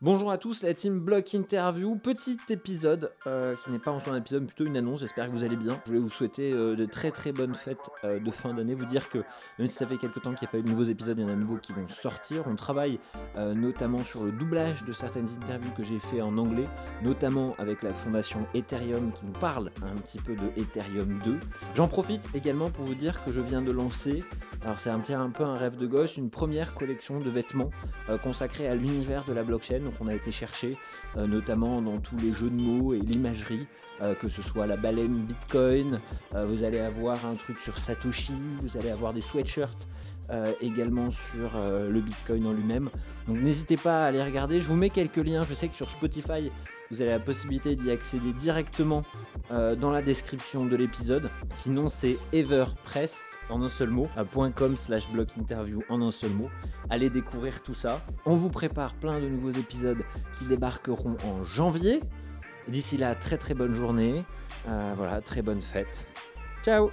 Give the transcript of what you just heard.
Bonjour à tous, la team Block Interview. Petit épisode euh, qui n'est pas en son épisode, plutôt une annonce. J'espère que vous allez bien. Je voulais vous souhaiter euh, de très très bonnes fêtes euh, de fin d'année. Vous dire que même si ça fait quelques temps qu'il n'y a pas eu de nouveaux épisodes, il y en a de nouveaux qui vont sortir. On travaille notamment sur le doublage de certaines interviews que j'ai fait en anglais, notamment avec la fondation Ethereum qui nous parle un petit peu de Ethereum 2. J'en profite également pour vous dire que je viens de lancer, alors c'est un un peu un rêve de gosse, une première collection de vêtements consacrée à l'univers de la blockchain donc on a été chercher euh, notamment dans tous les jeux de mots et l'imagerie, euh, que ce soit la baleine Bitcoin, euh, vous allez avoir un truc sur Satoshi, vous allez avoir des sweatshirts également sur le Bitcoin en lui-même. Donc n'hésitez pas à aller regarder. Je vous mets quelques liens. Je sais que sur Spotify, vous avez la possibilité d'y accéder directement dans la description de l'épisode. Sinon, c'est Everpress en un seul mot, à .com slash block interview en un seul mot. Allez découvrir tout ça. On vous prépare plein de nouveaux épisodes qui débarqueront en janvier. D'ici là, très très bonne journée. Euh, voilà, très bonne fête. Ciao